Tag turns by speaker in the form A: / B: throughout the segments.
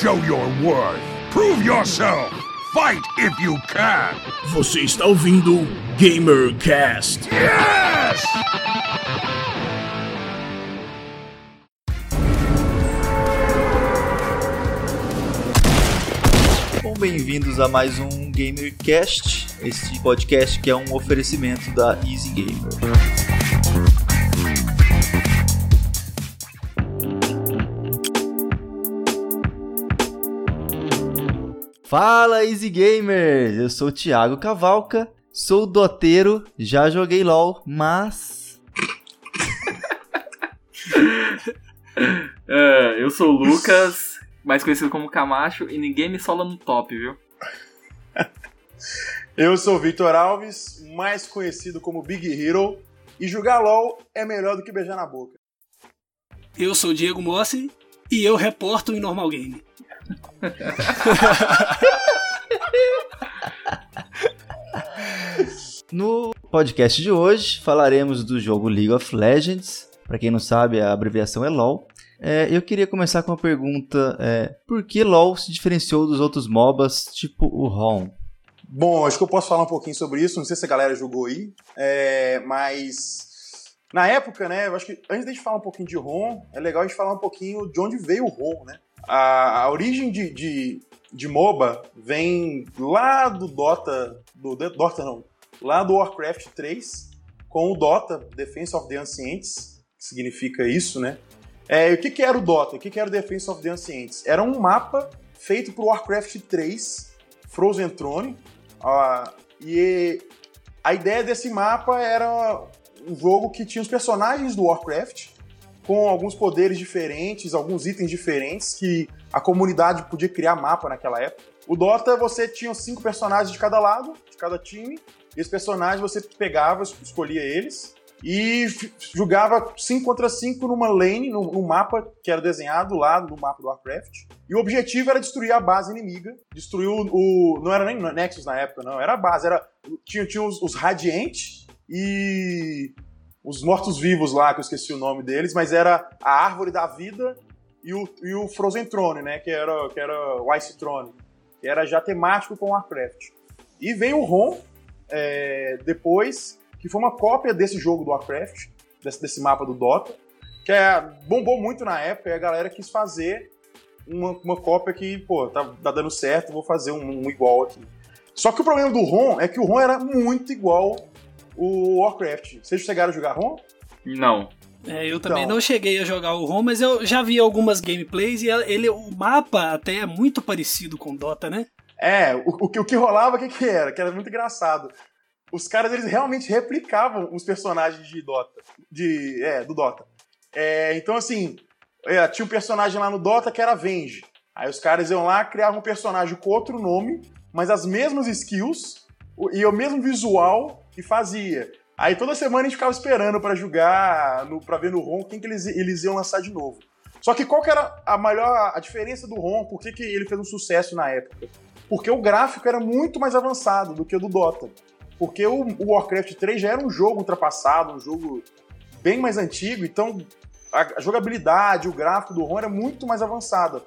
A: show your worth. Prove yourself. Fight if you can.
B: Você está ouvindo GamerCast.
A: Yes!
C: Bom, bem-vindos a mais um GamerCast, este podcast que é um oferecimento da Easy Gamer. Fala Easy Gamers, eu sou o Thiago Cavalca, sou doteiro, já joguei LoL, mas
D: É, eu sou o Lucas, mais conhecido como Camacho, e ninguém me sola no top, viu?
E: Eu sou o Vitor Alves, mais conhecido como Big Hero, e jogar LOL é melhor do que beijar na boca.
F: Eu sou o Diego Mossi e eu reporto em Normal Game.
C: no podcast de hoje falaremos do jogo League of Legends. Para quem não sabe, a abreviação é LoL. É, eu queria começar com uma pergunta: é, por que LoL se diferenciou dos outros MOBAs, tipo o ROM?
E: Bom, acho que eu posso falar um pouquinho sobre isso. Não sei se a galera jogou aí, é, mas na época, né? Eu acho que antes de a gente falar um pouquinho de ROM, é legal a gente falar um pouquinho de onde veio o ROM, né? A, a origem de, de, de, MOBA vem lá do Dota, do Dota não, lá do Warcraft 3, com o Dota, Defense of the Ancients, que significa isso, né? É, o que, que era o Dota? O que, que era o Defense of the Ancients? Era um mapa feito para o Warcraft 3, Frozen Throne, uh, e a ideia desse mapa era um jogo que tinha os personagens do Warcraft, com alguns poderes diferentes, alguns itens diferentes que a comunidade podia criar mapa naquela época. O Dota, você tinha cinco personagens de cada lado, de cada time, e esses personagens você pegava, escolhia eles, e jogava 5 contra 5 numa lane, num, num, mapa que era desenhado lá no mapa do Warcraft. E o objetivo era destruir a base inimiga. Destruir o. o não era nem Nexus na época, não. Era a base. Era, tinha, tinha os, os Radiant e os mortos-vivos lá, que eu esqueci o nome deles, mas era a Árvore da Vida e o, e o Frozen Throne, né? Que era, que era o Ice Throne, que era já temático com Warcraft. E veio o ROM é, depois, que foi uma cópia desse jogo do Warcraft, desse, desse mapa do Dota, que é, bombou muito na época e a galera quis fazer uma, uma cópia que, pô, tá, tá dando certo, vou fazer um, um igual aqui. Só que o problema do ROM é que o ROM era muito igual o Warcraft. Vocês chegaram a jogar ROM?
D: Não.
F: É, eu também então, não cheguei a jogar o ROM, mas eu já vi algumas gameplays e ele, o mapa até é muito parecido com Dota, né?
E: É, o, o, o que rolava, o que, que era? Que era muito engraçado. Os caras, eles realmente replicavam os personagens de Dota. De, é, do Dota. É, então, assim, é, tinha um personagem lá no Dota que era Venge. Aí os caras iam lá, criavam um personagem com outro nome, mas as mesmas skills e o mesmo visual que fazia. Aí toda semana a gente ficava esperando para jogar, para ver no ROM quem que eles, eles iam lançar de novo. Só que qual que era a maior a diferença do ROM? Por que, que ele fez um sucesso na época? Porque o gráfico era muito mais avançado do que o do Dota. Porque o, o Warcraft 3 já era um jogo ultrapassado, um jogo bem mais antigo, então a, a jogabilidade, o gráfico do ROM era muito mais avançada.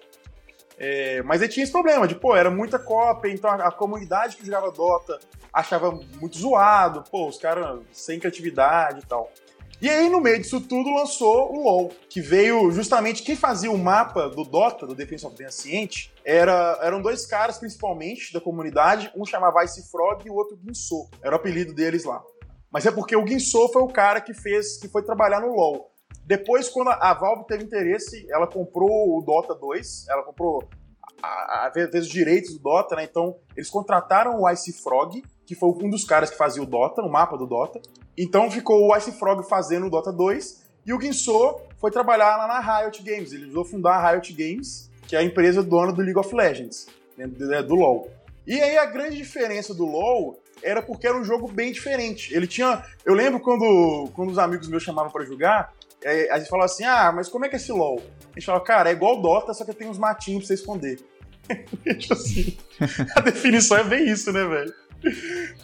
E: É, mas ele tinha esse problema de, pô, era muita cópia, então a, a, comunidade que jogava Dota achava muito zoado, pô, os caras sem criatividade e tal. E aí, no meio disso tudo, lançou o LoL, que veio justamente quem fazia o mapa do Dota, do Defense of the Ancient, era, eram dois caras, principalmente, da comunidade, um chamava Ice Frog e o outro Guinsoo, era o apelido deles lá. Mas é porque o Guinsoo foi o cara que fez, que foi trabalhar no LoL. Depois, quando a Valve teve interesse, ela comprou o Dota 2, ela comprou a, a, os direitos do Dota, né? Então, eles contrataram o Ice Frog, que foi um dos caras que fazia o Dota, o mapa do Dota. Então ficou o Ice Frog fazendo o Dota 2 e o Guinsoo foi trabalhar lá na Riot Games. Ele a fundar a Riot Games, que é a empresa dona do League of Legends, né? do LoL. E aí a grande diferença do LoL era porque era um jogo bem diferente. Ele tinha. Eu lembro quando, quando os amigos meus chamavam para jogar, é, a gente falava assim: ah, mas como é que é esse LOL? A gente falava, cara, é igual Dota, só que tem uns matinhos pra você esconder. tipo assim, a definição é bem isso, né, velho?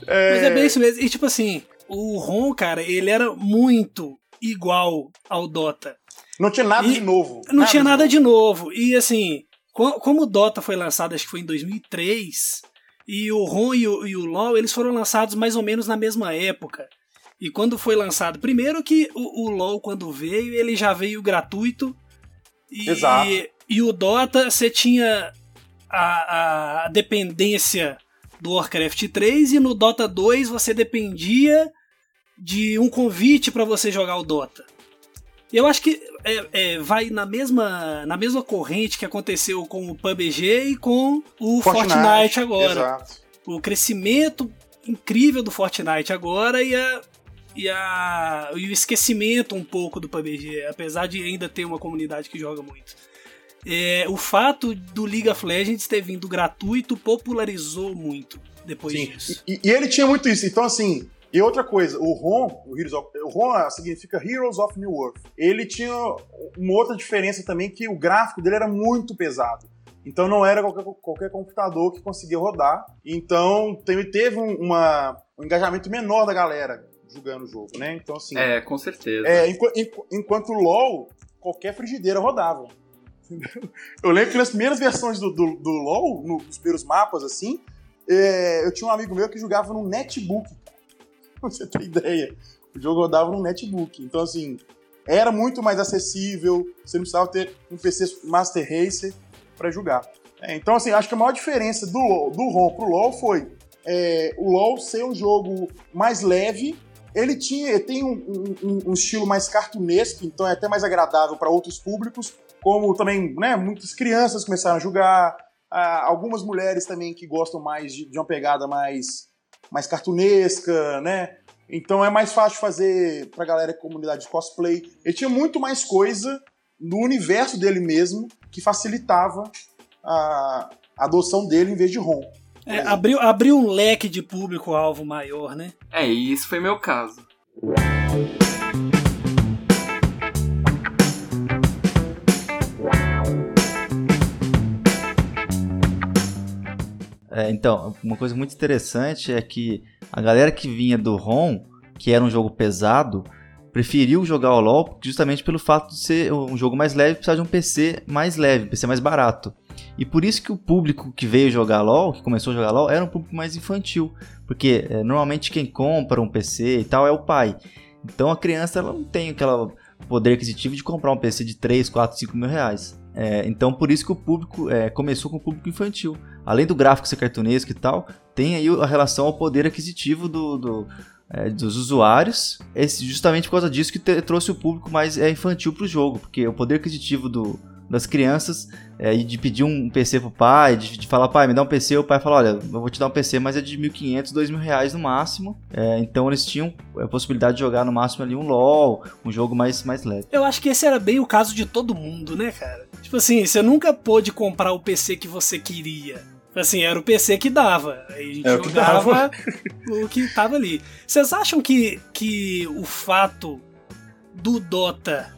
F: É... Mas é bem isso mesmo. E tipo assim, o Ron, cara, ele era muito igual ao Dota.
E: Não tinha nada
F: e
E: de novo.
F: Não
E: nada
F: tinha
E: de
F: nada
E: novo.
F: de novo. E assim, co- como o Dota foi lançado, acho que foi em 2003, e o ROM e o, e o LoL, eles foram lançados mais ou menos na mesma época. E quando foi lançado, primeiro que o, o LoL quando veio, ele já veio gratuito. E,
E: Exato.
F: e o Dota, você tinha a, a dependência do Warcraft 3 e no Dota 2 você dependia de um convite para você jogar o Dota. Eu acho que é, é, vai na mesma, na mesma corrente que aconteceu com o PUBG e com o Fortnite, agora.
E: Exato.
F: O crescimento incrível do Fortnite agora e, a, e, a, e o esquecimento um pouco do PUBG, apesar de ainda ter uma comunidade que joga muito. É, o fato do League of Legends ter vindo gratuito popularizou muito depois
E: Sim.
F: disso.
E: E, e ele tinha muito isso. Então, assim, e outra coisa, o ROM, o, Heroes of, o ROM significa Heroes of New Earth. Ele tinha uma outra diferença também, que o gráfico dele era muito pesado. Então não era qualquer, qualquer computador que conseguia rodar. Então teve, um, uma, um engajamento menor da galera jogando o jogo, né? Então, assim.
D: É, com certeza.
E: É, enqu- enqu- enquanto o LoL, qualquer frigideira rodava. Eu lembro que nas primeiras versões do, do, do LoL, no- nos primeiros mapas, assim, é, eu tinha um amigo meu que jogava no netbook. Pra você ter ideia. O jogo rodava no netbook. Então, assim, era muito mais acessível, você não precisava ter um PC Master Racer para jogar. É, então, assim, acho que a maior diferença do, LoL- do ROM pro LoL foi é, o LoL ser um jogo mais leve, ele tinha ele tem um, um- um estilo mais cartunesco, então é até mais agradável para outros públicos, como também né, muitas crianças começaram a jogar, algumas mulheres também que gostam mais de, de uma pegada mais, mais cartunesca, né? Então é mais fácil fazer pra galera da comunidade de cosplay. Ele tinha muito mais coisa no universo dele mesmo que facilitava a a adoção dele em vez de ROM.
F: É, abriu, abriu um leque de público-alvo maior, né?
D: É, e isso foi meu caso.
C: É, então, uma coisa muito interessante é que a galera que vinha do ROM, que era um jogo pesado, preferiu jogar o LoL justamente pelo fato de ser um jogo mais leve precisar de um PC mais leve, um PC mais barato. E por isso que o público que veio jogar LoL, que começou a jogar LoL, era um público mais infantil. Porque é, normalmente quem compra um PC e tal é o pai. Então a criança ela não tem aquele poder aquisitivo de comprar um PC de 3, 4, 5 mil reais. É, então por isso que o público é, começou com o público infantil. Além do gráfico ser cartunesco e tal, tem aí a relação ao poder aquisitivo do, do, é, dos usuários. Esse, justamente por causa disso que te- trouxe o público mais é, infantil pro jogo, porque o poder aquisitivo do, das crianças é, de pedir um PC pro pai, de, de falar, pai, me dá um PC, o pai fala, olha, eu vou te dar um PC, mas é de 1.500, 2.000 reais no máximo. É, então eles tinham a possibilidade de jogar no máximo ali um LoL, um jogo mais, mais leve.
F: Eu acho que esse era bem o caso de todo mundo, né, cara? Tipo assim, você nunca pôde comprar o PC que você queria. Assim, era o PC que dava. A gente
E: É o que
F: jogava o que tava ali. Vocês acham que, que o fato do Dota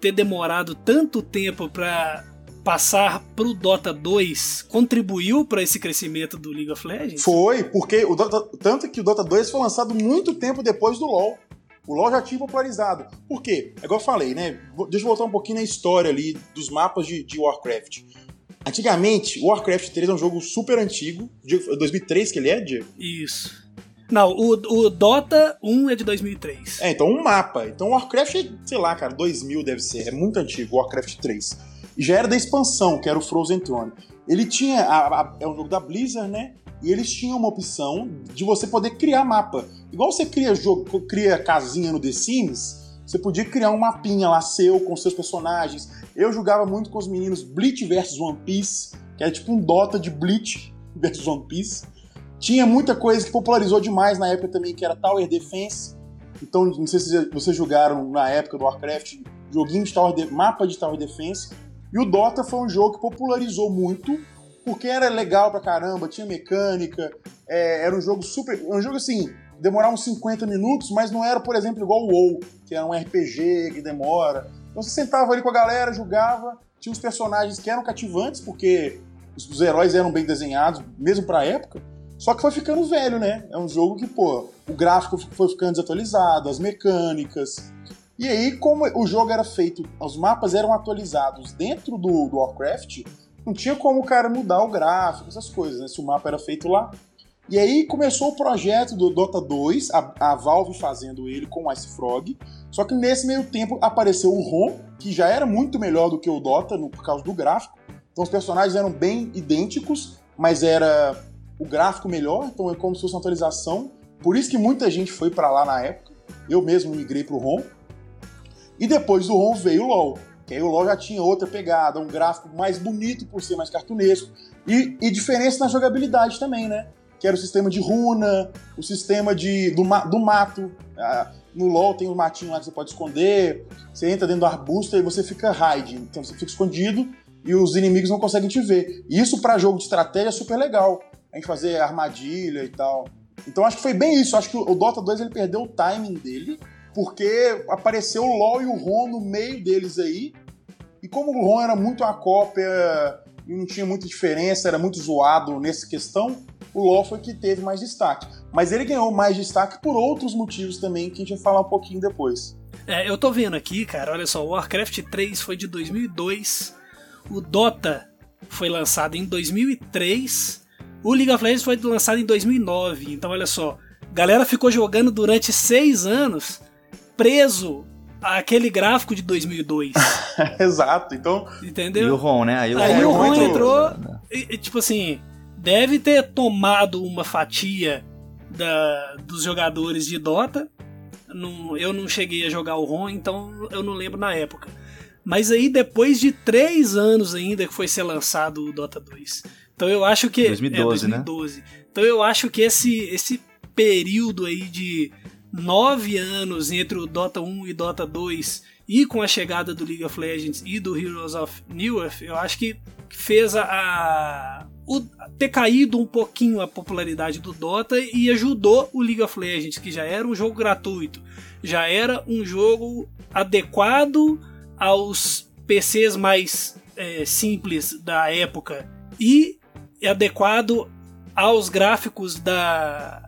F: ter demorado tanto tempo pra passar pro Dota 2 contribuiu pra esse crescimento do League of Legends?
E: Foi, porque o Dota, tanto que o Dota 2 foi lançado muito tempo depois do LoL. O LoL já tinha popularizado. Por quê? É igual eu falei, né? Deixa eu voltar um pouquinho na história ali dos mapas de, de Warcraft. Antigamente, o Warcraft 3 é um jogo super antigo. Diego, é 2003 que ele é, Diego?
F: Isso. Não, o, o Dota 1 é de 2003.
E: É, então um mapa. Então o Warcraft é, sei lá, cara, 2000 deve ser. É muito antigo, o Warcraft 3. E já era da expansão, que era o Frozen Throne. Ele tinha. a- a- é um jogo da Blizzard, né? E eles tinham uma opção de você poder criar mapa. Igual você cria jogo, cria casinha no The Sims, você podia criar um mapinha lá seu com seus personagens. Eu jogava muito com os meninos Bleach vs One Piece, que era tipo um Dota de Bleach vs One Piece. Tinha muita coisa que popularizou demais na época também, que era Tower Defense. Então, não sei se vocês jogaram na época do Warcraft, joguinho de Tower de... mapa de Tower Defense. E o Dota foi um jogo que popularizou muito, porque era legal pra caramba, tinha mecânica, é, era um jogo super. Um jogo assim, demorava uns 50 minutos, mas não era, por exemplo, igual o WoW, que era um RPG que demora. Então você sentava ali com a galera, jogava, tinha os personagens que eram cativantes, porque os, heróis eram bem desenhados, mesmo pra época. Só que foi ficando velho, né? É um jogo que, pô, o gráfico foi ficando desatualizado, as mecânicas. E aí, como o jogo era feito, os mapas eram atualizados dentro do, do Warcraft, não tinha como o cara mudar o gráfico, essas coisas, né? Se o mapa era feito lá. E aí começou o projeto do Dota 2, a, a Valve fazendo ele com o Ice Frog. Só que nesse meio tempo apareceu o ROM, que já era muito melhor do que o Dota no, por causa do gráfico. Então os personagens eram bem idênticos, mas era o gráfico melhor, então é como se fosse uma atualização. Por isso que muita gente foi para lá na época. Eu mesmo migrei pro ROM. E depois do ROM veio o LoL. Que aí o LoL já tinha outra pegada, um gráfico mais bonito por ser mais cartunesco. E, e diferença na jogabilidade também, né? Que era o sistema de runa, o sistema de, do, do mato. Ah, no LoL tem um matinho lá que você pode esconder. Você entra dentro do arbusto e você fica hide. Então você fica escondido e os inimigos não conseguem te ver. Isso para jogo de estratégia é super legal. A gente fazer armadilha e tal. Então acho que foi bem isso. Acho que o Dota 2 ele perdeu o timing dele porque apareceu o LoL e o ROM no meio deles aí. E como o ROM era muito uma cópia e não tinha muita diferença, era muito zoado nessa questão, o LoL foi que teve mais destaque. Mas ele ganhou mais destaque por outros motivos também, que a gente vai falar um pouquinho depois.
F: É, eu tô vendo aqui, cara, olha só, o Warcraft 3 foi de 2002, o Dota foi lançado em 2003, o League of Legends foi lançado em 2009. Então, olha só, galera ficou jogando durante seis anos preso àquele gráfico de 2002.
E: Exato, então.
F: Entendeu?
C: E o Ron, né?
F: Aí o, Aí o Ron entrou, e, e, tipo assim, deve ter tomado uma fatia da, dos jogadores de Dota. Não, eu não cheguei a jogar o ROM, então eu não lembro na época. Mas aí, depois de três anos ainda que foi ser lançado o Dota 2. Então eu acho que.
C: 2012,
F: é, 2012. Né? Então eu acho que esse, esse período aí de nove anos entre o Dota 1 e Dota 2 e com a chegada do League of Legends e do Heroes of New Earth, eu acho que fez a, a o, ter caído um pouquinho a popularidade do Dota e ajudou o League of Legends, que já era um jogo gratuito, já era um jogo adequado aos PCs mais é, simples da época e adequado aos gráficos da,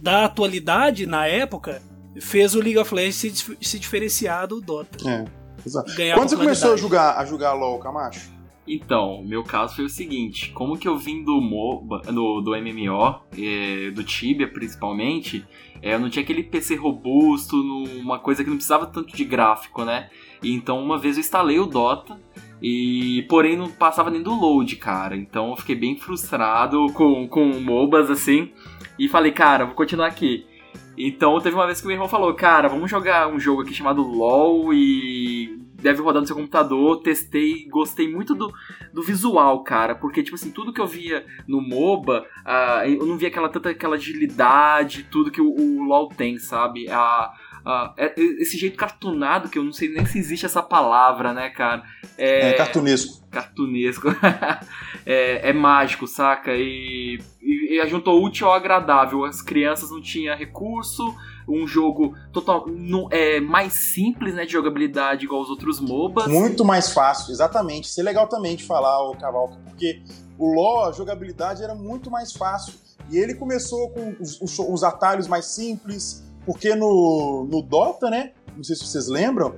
F: da atualidade na época, fez o League of Legends se, se diferenciar do Dota.
E: É, exato. Quando você começou a jogar, a jogar LoL, Camacho?
D: Então, meu caso foi o seguinte: como que eu vim do MOBA, do, do MMO, é, do Tibia principalmente, é, eu não tinha aquele PC robusto, uma coisa que não precisava tanto de gráfico, né? E então uma vez eu instalei o Dota. E porém não passava nem do load, cara. Então eu fiquei bem frustrado com, com MOBAs assim. E falei, cara, vou continuar aqui. Então teve uma vez que o meu irmão falou, cara, vamos jogar um jogo aqui chamado LOL e deve rodar no seu computador. Testei, gostei muito do, do visual, cara, porque tipo assim, tudo que eu via no MOBA, uh, eu não via aquela tanta aquela agilidade, tudo que o, o LOL tem, sabe? A, Uh, esse jeito cartunado, que eu não sei nem se existe essa palavra, né, cara?
E: É, é cartunesco.
D: Cartunesco. é, é, mágico, saca? E, e, e juntou útil ao agradável. As crianças não tinham recurso, um jogo total não, é mais simples, né, de jogabilidade igual os outros MOBAs.
E: Muito mais fácil, exatamente. Isso é legal também de falar, o Cavalca, porque o LoL, a jogabilidade era muito mais fácil. E ele começou com os, os, os atalhos mais simples, porque no, no Dota, né? Não sei se vocês lembram,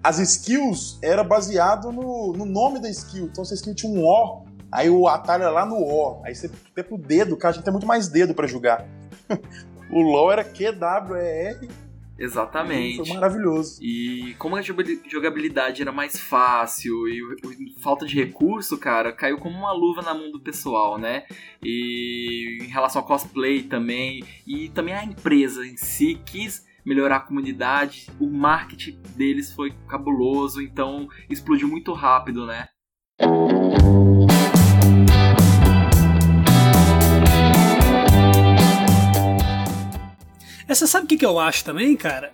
E: as skills era baseado no, no nome da skill. Então, a skill tinha um O, aí o atalho era lá no O. Aí você até pro dedo, cara, a gente tem muito mais dedo para jogar. o LoL era QWER
D: Exatamente.
E: Foi maravilhoso.
D: E como a jogabilidade era mais fácil e falta de recurso, cara, caiu como uma luva na mão do pessoal, né? E em relação ao cosplay também, e também a empresa em si quis melhorar a comunidade, o marketing deles foi cabuloso, então explodiu muito rápido, né?
F: Você sabe o que, que eu acho também, cara?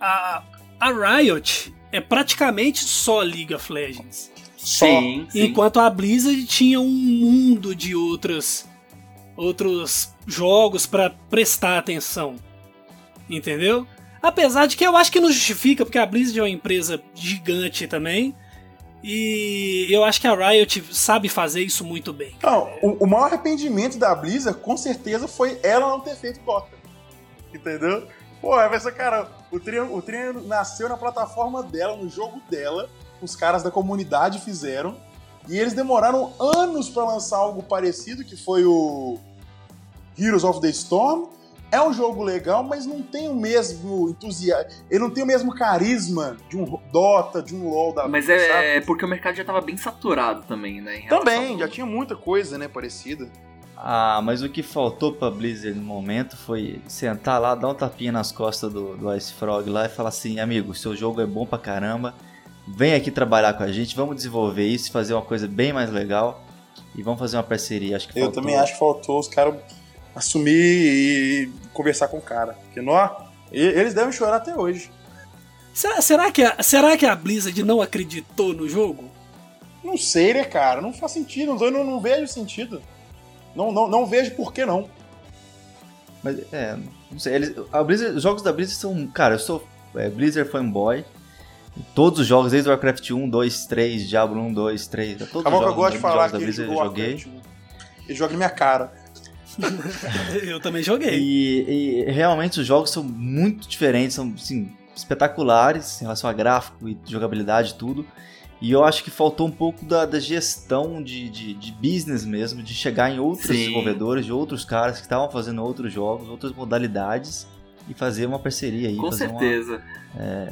F: A, a Riot é praticamente só League of Legends.
D: Sim, sim.
F: Enquanto a Blizzard tinha um mundo de outros, outros jogos para prestar atenção. Entendeu? Apesar de que eu acho que não justifica, porque a Blizzard é uma empresa gigante também. E eu acho que a Riot sabe fazer isso muito bem.
E: Não, o, o maior arrependimento da Blizzard, com certeza, foi ela não ter feito Dota. Entendeu? Pô, essa cara, o treino, o treino nasceu na plataforma dela, no jogo dela, os caras da comunidade fizeram. E eles demoraram anos para lançar algo parecido, que foi o Heroes of the Storm. É um jogo legal, mas não tem o mesmo entusiasmo. Ele não tem o mesmo carisma de um Dota, de um LoL da
D: Mas
E: vida,
D: é,
E: sabe?
D: é porque o mercado já tava bem saturado também, né?
E: Também,
D: ao-
E: já tinha muita coisa, né, parecida.
C: Ah, mas o que faltou pra Blizzard no momento foi sentar lá, dar um tapinha nas costas do, do Ice Frog lá e falar assim, amigo, seu jogo é bom pra caramba, vem aqui trabalhar com a gente, vamos desenvolver isso, fazer uma coisa bem mais legal e vamos fazer uma parceria. Acho que
E: Eu
C: faltou.
E: também acho que faltou os caras assumir e conversar com o cara. Porque, nó, eles devem chorar até hoje.
F: Será, será, que a, será que a Blizzard não acreditou no jogo?
E: Não sei, né, cara? Não faz sentido. Eu não, não vejo sentido. Não, não, não vejo por que não.
C: Mas, é, não sei, eles, a Blizzard, os jogos da Blizzard são, cara, eu sou é, Blizzard fanboy, todos os jogos, desde Warcraft 1, 2, 3, Diablo 1, 2, 3, todos os
E: Acabou que eu gosto de
C: jogos
E: falar
C: da
E: que ele
C: Blizzard eu joguei.
E: Né? Ele joga na minha cara.
F: Eu também joguei.
C: E, e realmente os jogos são muito diferentes, são assim, espetaculares em relação a gráfico e jogabilidade e tudo. E eu acho que faltou um pouco da, da gestão de, de, de business mesmo, de chegar em outros
D: Sim.
C: desenvolvedores, de outros caras que estavam fazendo outros jogos, outras modalidades e fazer uma parceria aí.
D: Com
C: fazer uma-
D: certeza,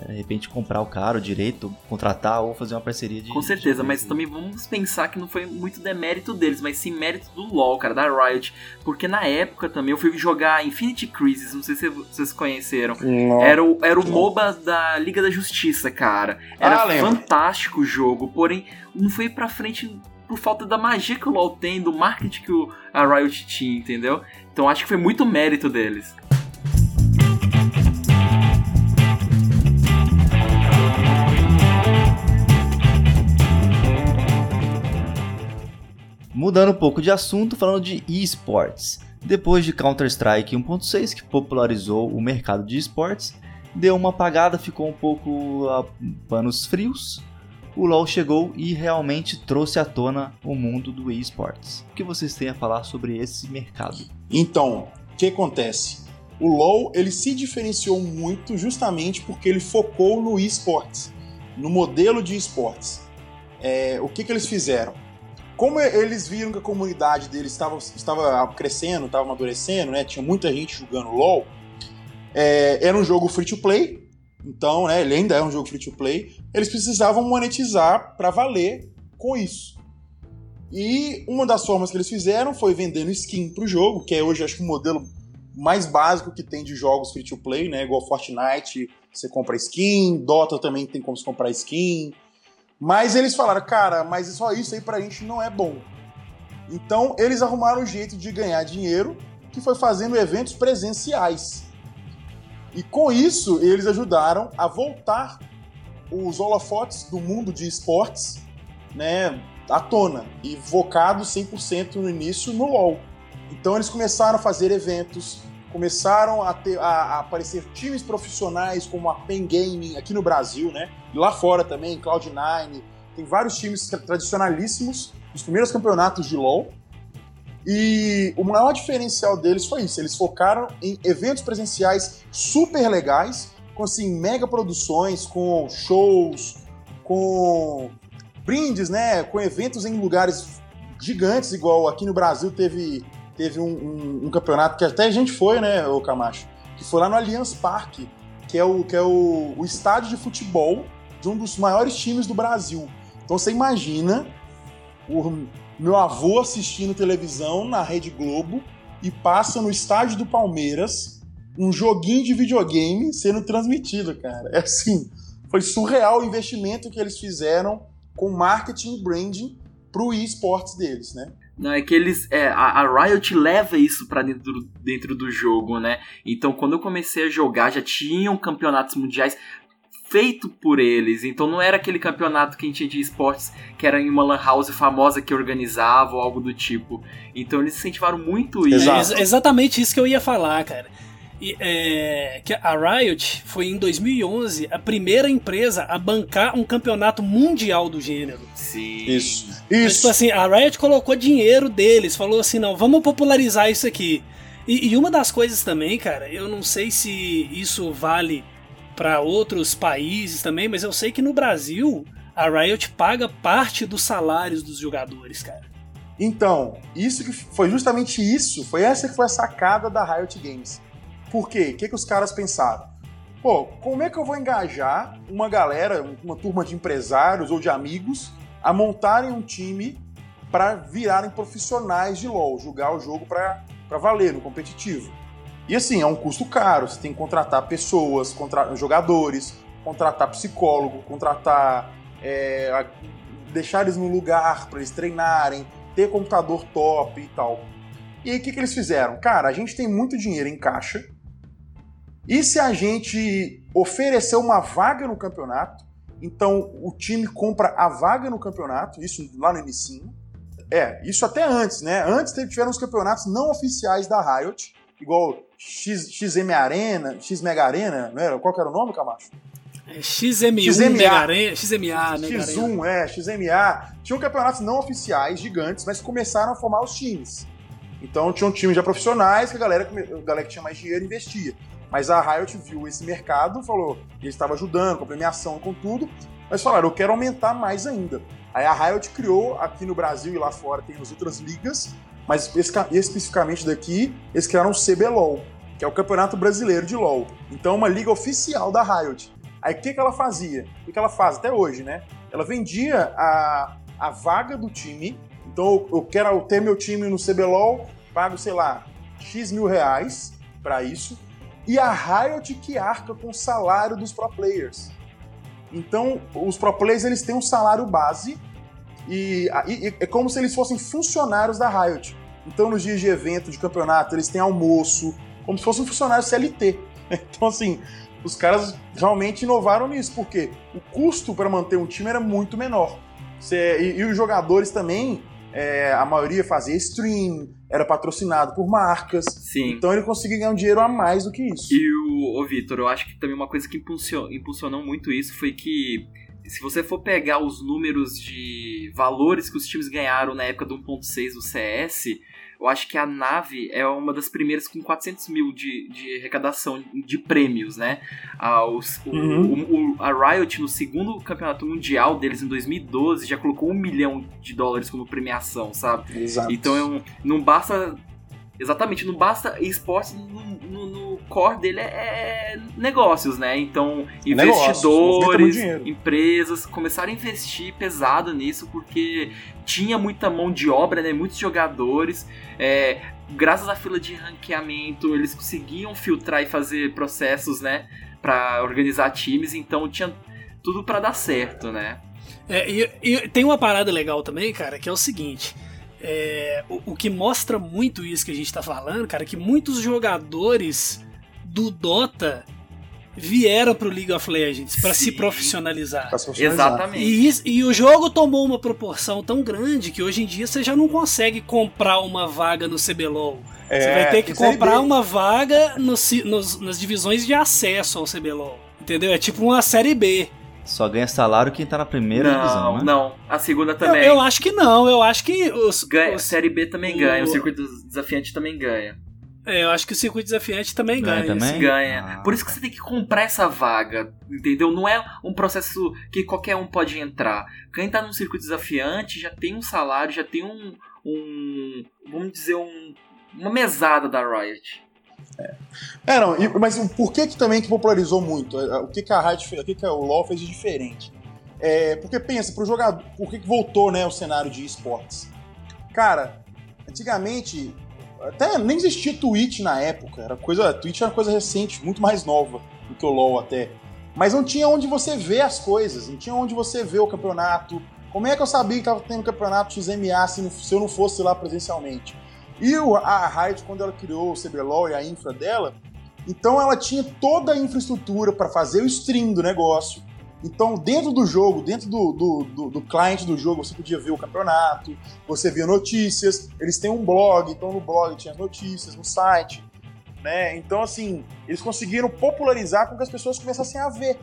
C: de repente comprar o cara, o direito, contratar ou fazer uma parceria de.
D: com certeza,
C: de-
D: mas também vamos pensar que não foi muito demérito deles, mas sim mérito do LoL, cara, da Riot. Porque na época também eu fui jogar Infinity Crisis, não sei se vocês conheceram. Era o, era o MOBA da Liga da Justiça, cara. Era
E: Ah,
D: fantástico o jogo, porém não foi pra frente por falta da magia que o LoL tem, do marketing que o, a Riot tinha, entendeu? Então acho que foi muito mérito deles.
C: Mudando um pouco de assunto, falando de esports. Depois de Counter-Strike 1.6, que popularizou o mercado de esportes, deu uma apagada, ficou um pouco a panos frios. O LoL chegou e realmente trouxe à tona o mundo do esportes. O que vocês têm a falar sobre esse mercado?
E: Então, o que acontece? O LoL ele se diferenciou muito justamente porque ele focou no esportes, no modelo de esportes. É, o que, que eles fizeram? Como eles viram que a comunidade deles estava, estava crescendo, estava amadurecendo, né? tinha muita gente jogando LoL, é, era um jogo free to play, então né, ele ainda é um jogo free to play, eles precisavam monetizar para valer com isso. E uma das formas que eles fizeram foi vendendo skin pro jogo, que é hoje acho que o modelo mais básico que tem de jogos free to play, né? Igual Fortnite, você compra skin, Dota também tem como você comprar skin. Mas eles falaram, cara, mas só isso aí pra gente não é bom. Então eles arrumaram um jeito de ganhar dinheiro, que foi fazendo eventos presenciais. E com isso eles ajudaram a voltar os holofotes do mundo de esportes, né, à tona e focado 100% no início no LoL. Então eles começaram a fazer eventos, começaram a, ter, a, aparecer times profissionais como a Pen Gaming aqui no Brasil, né? E lá fora também, Cloud9, tem vários times tradicionalíssimos, os primeiros campeonatos de LoL. E o maior diferencial deles foi isso, eles focaram em eventos presenciais super legais, com assim, mega produções, com shows, com brindes, né? Com eventos em lugares gigantes, igual aqui no Brasil teve, teve um, um- um campeonato que até a gente foi, né, o Camacho? Que foi lá no Allianz Parque, que é, o, que é o, o estádio de futebol de um dos maiores times do Brasil. Então você imagina o meu avô assistindo televisão na Rede Globo e passa no estádio do Palmeiras um joguinho de videogame sendo transmitido, cara. É assim, foi surreal o investimento que eles fizeram com marketing e branding pro esportes deles, né?
D: Não, é que eles. É, a, a Riot leva isso pra dentro, do- dentro do jogo, né? Então, quando eu comecei a jogar, já tinham campeonatos mundiais feito por eles. Então, não era aquele campeonato que a gente tinha de esportes que era em uma lan house famosa que organizava ou algo do tipo. Então, eles incentivaram muito isso.
F: É ex- exatamente isso que eu ia falar, cara. E, é, que a Riot foi em 2011 a primeira empresa a bancar um campeonato mundial do gênero.
D: Sim.
E: Isso.
F: Então,
E: Isso.
F: tipo assim, a Riot colocou dinheiro deles, falou assim, não, vamos popularizar isso aqui. E, e uma das coisas também, cara, eu não sei se isso vale para outros países também, mas eu sei que no Brasil a Riot paga parte dos salários dos jogadores, cara.
E: Então, isso que foi justamente isso, foi essa que foi a sacada da Riot Games. Por quê? O que, que os caras pensaram? Pô, como é que eu vou engajar uma galera, uma turma de empresários ou de amigos a montarem um time para virarem profissionais de LoL, jogar o jogo para valer no competitivo? E assim, é um custo caro, você tem que contratar pessoas, contra jogadores, contratar psicólogo, contratar. É, deixar eles no lugar para eles treinarem, ter computador top e tal. E aí o que, que eles fizeram? Cara, a gente tem muito dinheiro em caixa. E se a gente oferecer uma vaga no campeonato, então o time compra a vaga no campeonato, isso lá no início. É, isso até antes, né? Antes tiveram os campeonatos não oficiais da Riot, igual X, XM Arena, X Mega Arena, não era? Qual que era o nome, Camacho?
F: É XM1, XMA, Mega XMA, né?
E: X1, é, XMA. Tinham campeonatos não oficiais, gigantes, mas começaram a formar os times. Então tinham times já profissionais que a galera, a galera que tinha mais dinheiro investia. Mas a Riot viu esse mercado, falou, ele estava ajudando com premiação, com tudo, mas falaram, eu quero aumentar mais ainda. Aí a Riot criou aqui no Brasil e lá fora tem as outras ligas, mas especificamente daqui, eles criaram o CBLOL, que é o Campeonato Brasileiro de LoL. Então, uma liga oficial da Riot. Aí, o que, que ela fazia? O que ela faz até hoje, né? Ela vendia a, a vaga do time. Então, eu quero ter meu time no CBLOL, pago, sei lá, X mil reais para isso. E a Riot que arca com o salário dos pro players. Então, os pro players eles têm um salário base e, e, é como se eles fossem funcionários da Riot. Então, nos dias de evento, de campeonato, eles têm almoço, como se fosse um funcionário CLT. Então, assim, os caras realmente inovaram nisso, porque o custo para manter um time era muito menor. E, e, os jogadores também, é, a maioria fazia stream, era patrocinado por marcas.
D: Sim.
E: Então ele conseguia ganhar um dinheiro a mais do que isso.
D: E o, o Vitor, eu acho que também uma coisa que impulsionou, impulsionou muito isso foi que se você for pegar os números de valores que os times ganharam na época do 1.6 do CS, eu acho que a nave é uma das primeiras com 400 mil de, de arrecadação de prêmios, né? Ah, os, uhum. o, o, a Riot, no segundo campeonato mundial deles, em 2012, já colocou um milhão de dólares como premiação, sabe?
E: Exato.
D: Então não basta Exatamente, não basta esportes no, no, no, core dele é, é negócios, né? Então, investidores, empresas começaram a investir pesado nisso porque tinha muita mão de obra, né? Muitos jogadores. É, graças à fila de ranqueamento, eles conseguiam filtrar e fazer processos, né? Para organizar times, então tinha tudo para dar certo, né?
F: É, e, e tem uma parada legal também, cara, que é o seguinte. É, o, o, que mostra muito isso que a gente tá falando, cara, é que muitos jogadores do Dota vieram pro League of Legends para se profissionalizar.
E: Pra se profissionalizar.
D: Exatamente.
F: E, e, o jogo tomou uma proporção tão grande que hoje em dia você já não consegue comprar uma vaga no CBLOL. É, você vai ter que comprar uma vaga no, nos, nas divisões de acesso ao CBLOL. Entendeu? É tipo uma série B.
C: Só ganha salário quem tá na primeira
D: não,
C: divisão, né?
D: Não, a segunda também.
F: Eu, eu, acho que não, eu acho que os.
D: Ganha,
F: os,
D: Série B também o, ganha, o circuito desafiante também ganha.
F: É, eu acho que o circuito desafiante também ganha.
C: ganha também?
D: Ganha. Ah. Por isso que você tem que comprar essa vaga, entendeu? Não é um processo que qualquer um pode entrar. Quem tá num circuito desafiante já tem um salário, já tem um. um vamos dizer, um, uma mesada da Riot.
E: É. é, não, e, mas por que, que também que popularizou muito? É, o que, que a Riot, o que, que o LoL fez de diferente? É, porque pensa, pro jogador, por que, que voltou né, o cenário de esportes? Cara, antigamente até nem existia Twitch na época, era coisa, Twitch era uma coisa recente, muito mais nova do que o LoL até. Mas não tinha onde você ver as coisas, não tinha onde você ver o campeonato. Como é que eu sabia que tava tendo campeonato XMA se, se eu não fosse lá presencialmente? E a Riot, quando ela criou o CBLOL e a infra dela, então ela tinha toda a infraestrutura para fazer o stream do negócio. Então, dentro do jogo, dentro do, do, do, do, cliente do jogo, você podia ver o campeonato, você via notícias, eles têm um blog, então no blog tinha notícias, no site. Né? Então, assim, eles conseguiram popularizar com que as pessoas começassem a ver.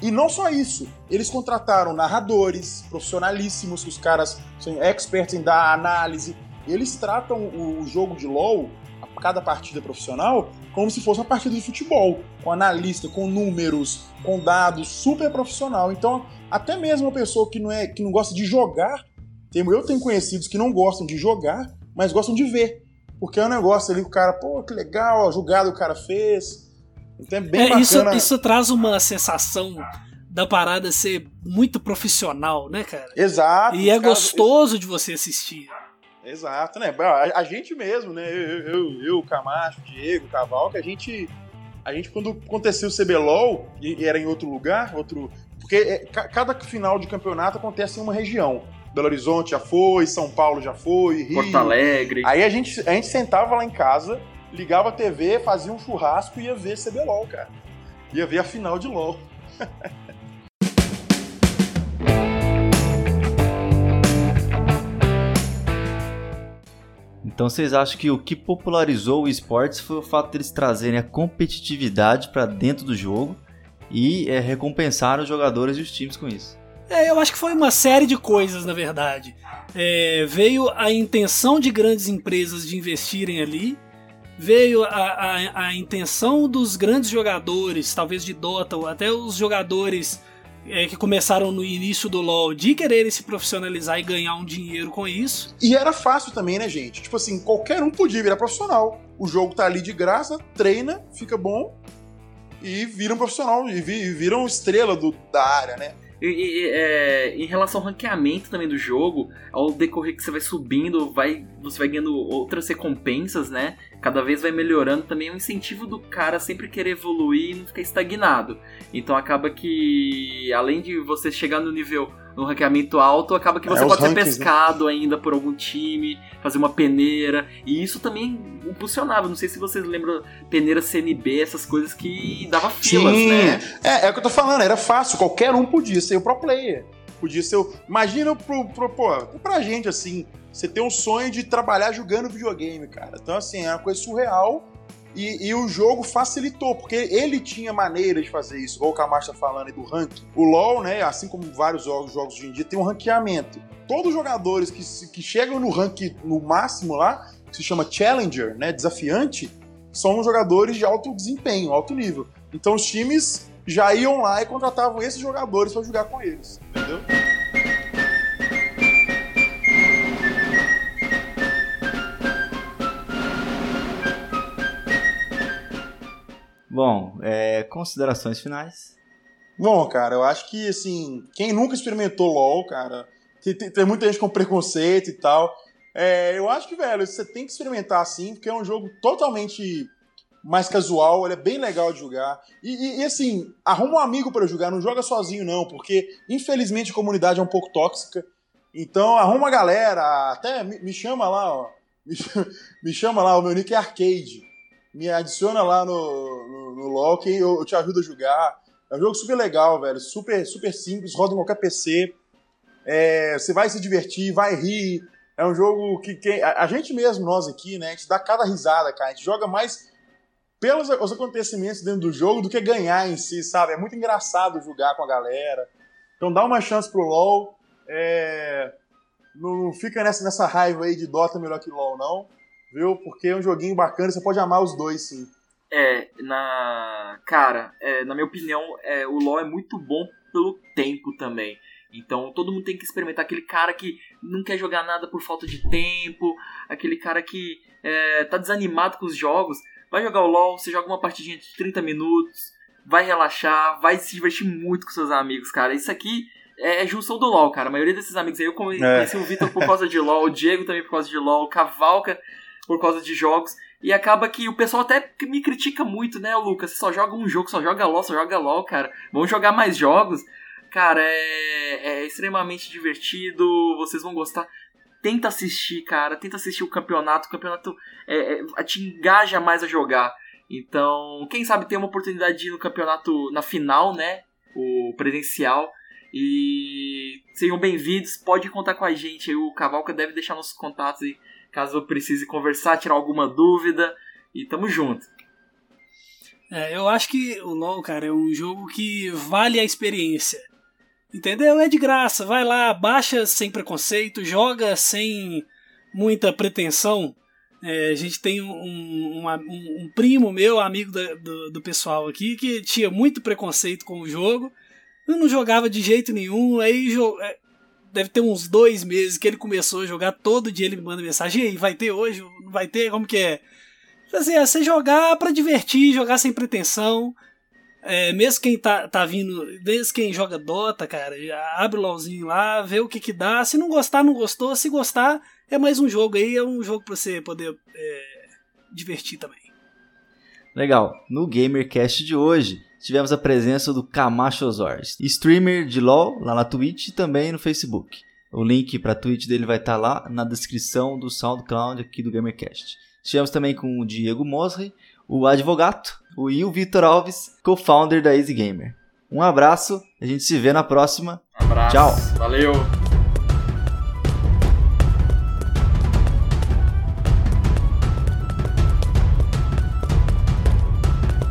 E: E não só isso, eles contrataram narradores profissionalíssimos, que os caras são experts em dar análise, eles tratam o jogo de LoL, cada partida profissional, como se fosse uma partida de futebol, com analista, com números, com dados, super profissional. Então, até mesmo uma pessoa que não, é, que não gosta de jogar, tem, eu tenho conhecidos que não gostam de jogar, mas gostam de ver. Porque é um negócio ali que o cara, pô, que legal, a jogada o cara fez. Então é bem
F: É,
E: bacana.
F: isso, isso traz uma sensação da parada ser muito profissional, né, cara?
E: Exato.
F: E é
E: caras-
F: gostoso de você assistir.
E: Exato, né? A, a gente mesmo, né? Eu, eu, eu, Camacho, Diego, o Caval, que a gente. A gente, quando aconteceu o CBLOL, e e era em outro lugar, outro. Porque é, ca- cada final de campeonato acontece em uma região. Belo Horizonte já foi, São Paulo já foi, Rio.
D: Porto Alegre.
E: Aí a gente, a gente sentava lá em casa, ligava a TV, fazia um churrasco e ia ver CBLOL, cara. Ia ver a final de LOL.
C: Então vocês acham que o que popularizou o esportes foi o fato deles trazerem a competitividade para dentro do jogo e é, recompensar os jogadores e os times com isso?
F: É, eu acho que foi uma série de coisas, na verdade. É, veio a intenção de grandes empresas de investirem ali, veio a, a, a intenção dos grandes jogadores, talvez de Dota, ou até os jogadores é, que começaram no início do LoL, de quererem se profissionalizar e ganhar um dinheiro com isso.
E: E era fácil também, né, gente? Tipo assim, qualquer um podia virar profissional. O jogo tá ali de graça, treina, fica bom e vira um profissional e vi- e viram estrela do, da área, né?
D: E, e, é, em relação ao ranqueamento também do jogo, ao decorrer que você vai subindo, vai, você vai ganhando outras recompensas, né? Cada vez vai melhorando também é um incentivo do cara sempre querer evoluir e não ficar estagnado. Então acaba que, além de você chegar no nível, no ranqueamento alto, acaba que
E: É,
D: você
E: os
D: pode ser
E: rankings, né?
D: pescado ainda por algum time, fazer uma peneira. E isso também impulsionava. Não sei se vocês lembram peneira CNB, essas coisas que dava filas, né?
E: É, é o que eu tô falando, era fácil, qualquer um podia ser o pro player. Podia ser o. Imagina pro, pro, pô, pra gente, assim, você ter um sonho de trabalhar jogando videogame, cara. Então, assim, é uma coisa surreal. E, e o jogo facilitou, porque ele tinha maneiras de fazer isso. Igual o Camacho tá falando aí do ranking. O LoL, né, assim como vários jogos, jogos hoje em dia, tem um ranqueamento. Todos os jogadores que, que chegam no ranking no máximo lá, que se chama Challenger, né, desafiante, são jogadores de alto desempenho, alto nível. Então os times já iam lá e contratavam esses jogadores para jogar com eles, entendeu?
C: Bom, é, considerações finais.
E: Bom, cara, eu acho que, assim, quem nunca experimentou LoL, cara, tem, tem- muita gente com preconceito e tal. É, eu acho que, velho, você tem que experimentar assim, porque é um jogo totalmente mais casual, ele é bem legal de jogar. E, e- e, assim, arruma um amigo pra jogar, não joga sozinho, não, porque infelizmente a comunidade é um pouco tóxica. Então arruma uma galera, até me, me chama lá, ó. Me, me chama lá, o meu nick é arcade. Me adiciona lá no, no, no LoL que eu, eu te ajudo a jogar. É um jogo super legal, velho. Super, super simples, roda em qualquer PC. É, você vai se divertir, vai rir. É um jogo que a, a gente mesmo, nós aqui, né? A gente dá cada risada, cara. A gente joga mais pelos os acontecimentos dentro do jogo do que ganhar em si, sabe? É muito engraçado jogar com a galera. Então dá uma chance pro LoL. É, não, não fica nessa, nessa raiva aí de Dota melhor que LoL, não. Viu? Porque é um joguinho bacana, você pode amar os dois, sim.
D: É, na. Cara, é, na minha opinião, é, o LoL é muito bom pelo tempo também. Então todo mundo tem que experimentar. Aquele cara que não quer jogar nada por falta de tempo, aquele cara que é, tá desanimado com os jogos. Vai jogar o LoL, você joga uma partidinha de 30 minutos, vai relaxar, vai se divertir muito com seus amigos, cara. Isso aqui é junção do LoL, cara. A maioria desses amigos aí, eu come- conheci o Vitor por causa de LoL, o Diego também por causa de LoL, o Cavalca por causa de jogos. E acaba que o pessoal até me critica muito, né, Lucas? Você só joga um jogo, só joga LOL, só joga LOL, cara. Vamos jogar mais jogos. Cara, é, é extremamente divertido, vocês vão gostar. Tenta assistir, cara, tenta assistir o campeonato. O campeonato é, é, te engaja mais a jogar. Então, quem sabe ter uma oportunidade de ir no campeonato na final, né? O presencial. E sejam bem-vindos, pode contar com a gente. O Cavalca deve deixar nossos contatos aí, caso precise conversar, tirar alguma dúvida. E tamo junto.
F: É, eu acho que o LoL, cara, é um jogo que vale a experiência. Entendeu? É de graça. Vai lá, baixa sem preconceito, joga sem muita pretensão. É, a gente tem um, um, um primo meu, amigo da- do, do pessoal aqui, que tinha muito preconceito com o jogo. Eu não jogava de jeito nenhum, aí é, deve ter uns dois meses que ele começou a jogar, todo dia ele me manda mensagem, e aí, vai ter hoje? Não vai ter? Como que é? Assim, é você jogar para divertir, jogar sem pretensão. É, mesmo quem tá, tá vindo, mesmo quem joga Dota, cara, abre o LOLzinho lá, vê o que que dá. Se não gostar, não gostou. Se gostar, é mais um jogo aí, é um jogo pra você poder é, divertir também.
C: Legal. No GamerCast de hoje, tivemos a presença do Camacho Zors, streamer de LoL lá na Twitch e também no Facebook. O link para a Twitch dele vai estar tá lá na descrição do SoundCloud aqui do GamerCast. Tivemos também com o Diego Mosri, o advogado, o e o Vitor Alves, co-founder da Easy Gamer. Um abraço, a gente se vê na próxima.
D: Um abraço.
C: Tchau.
D: Valeu.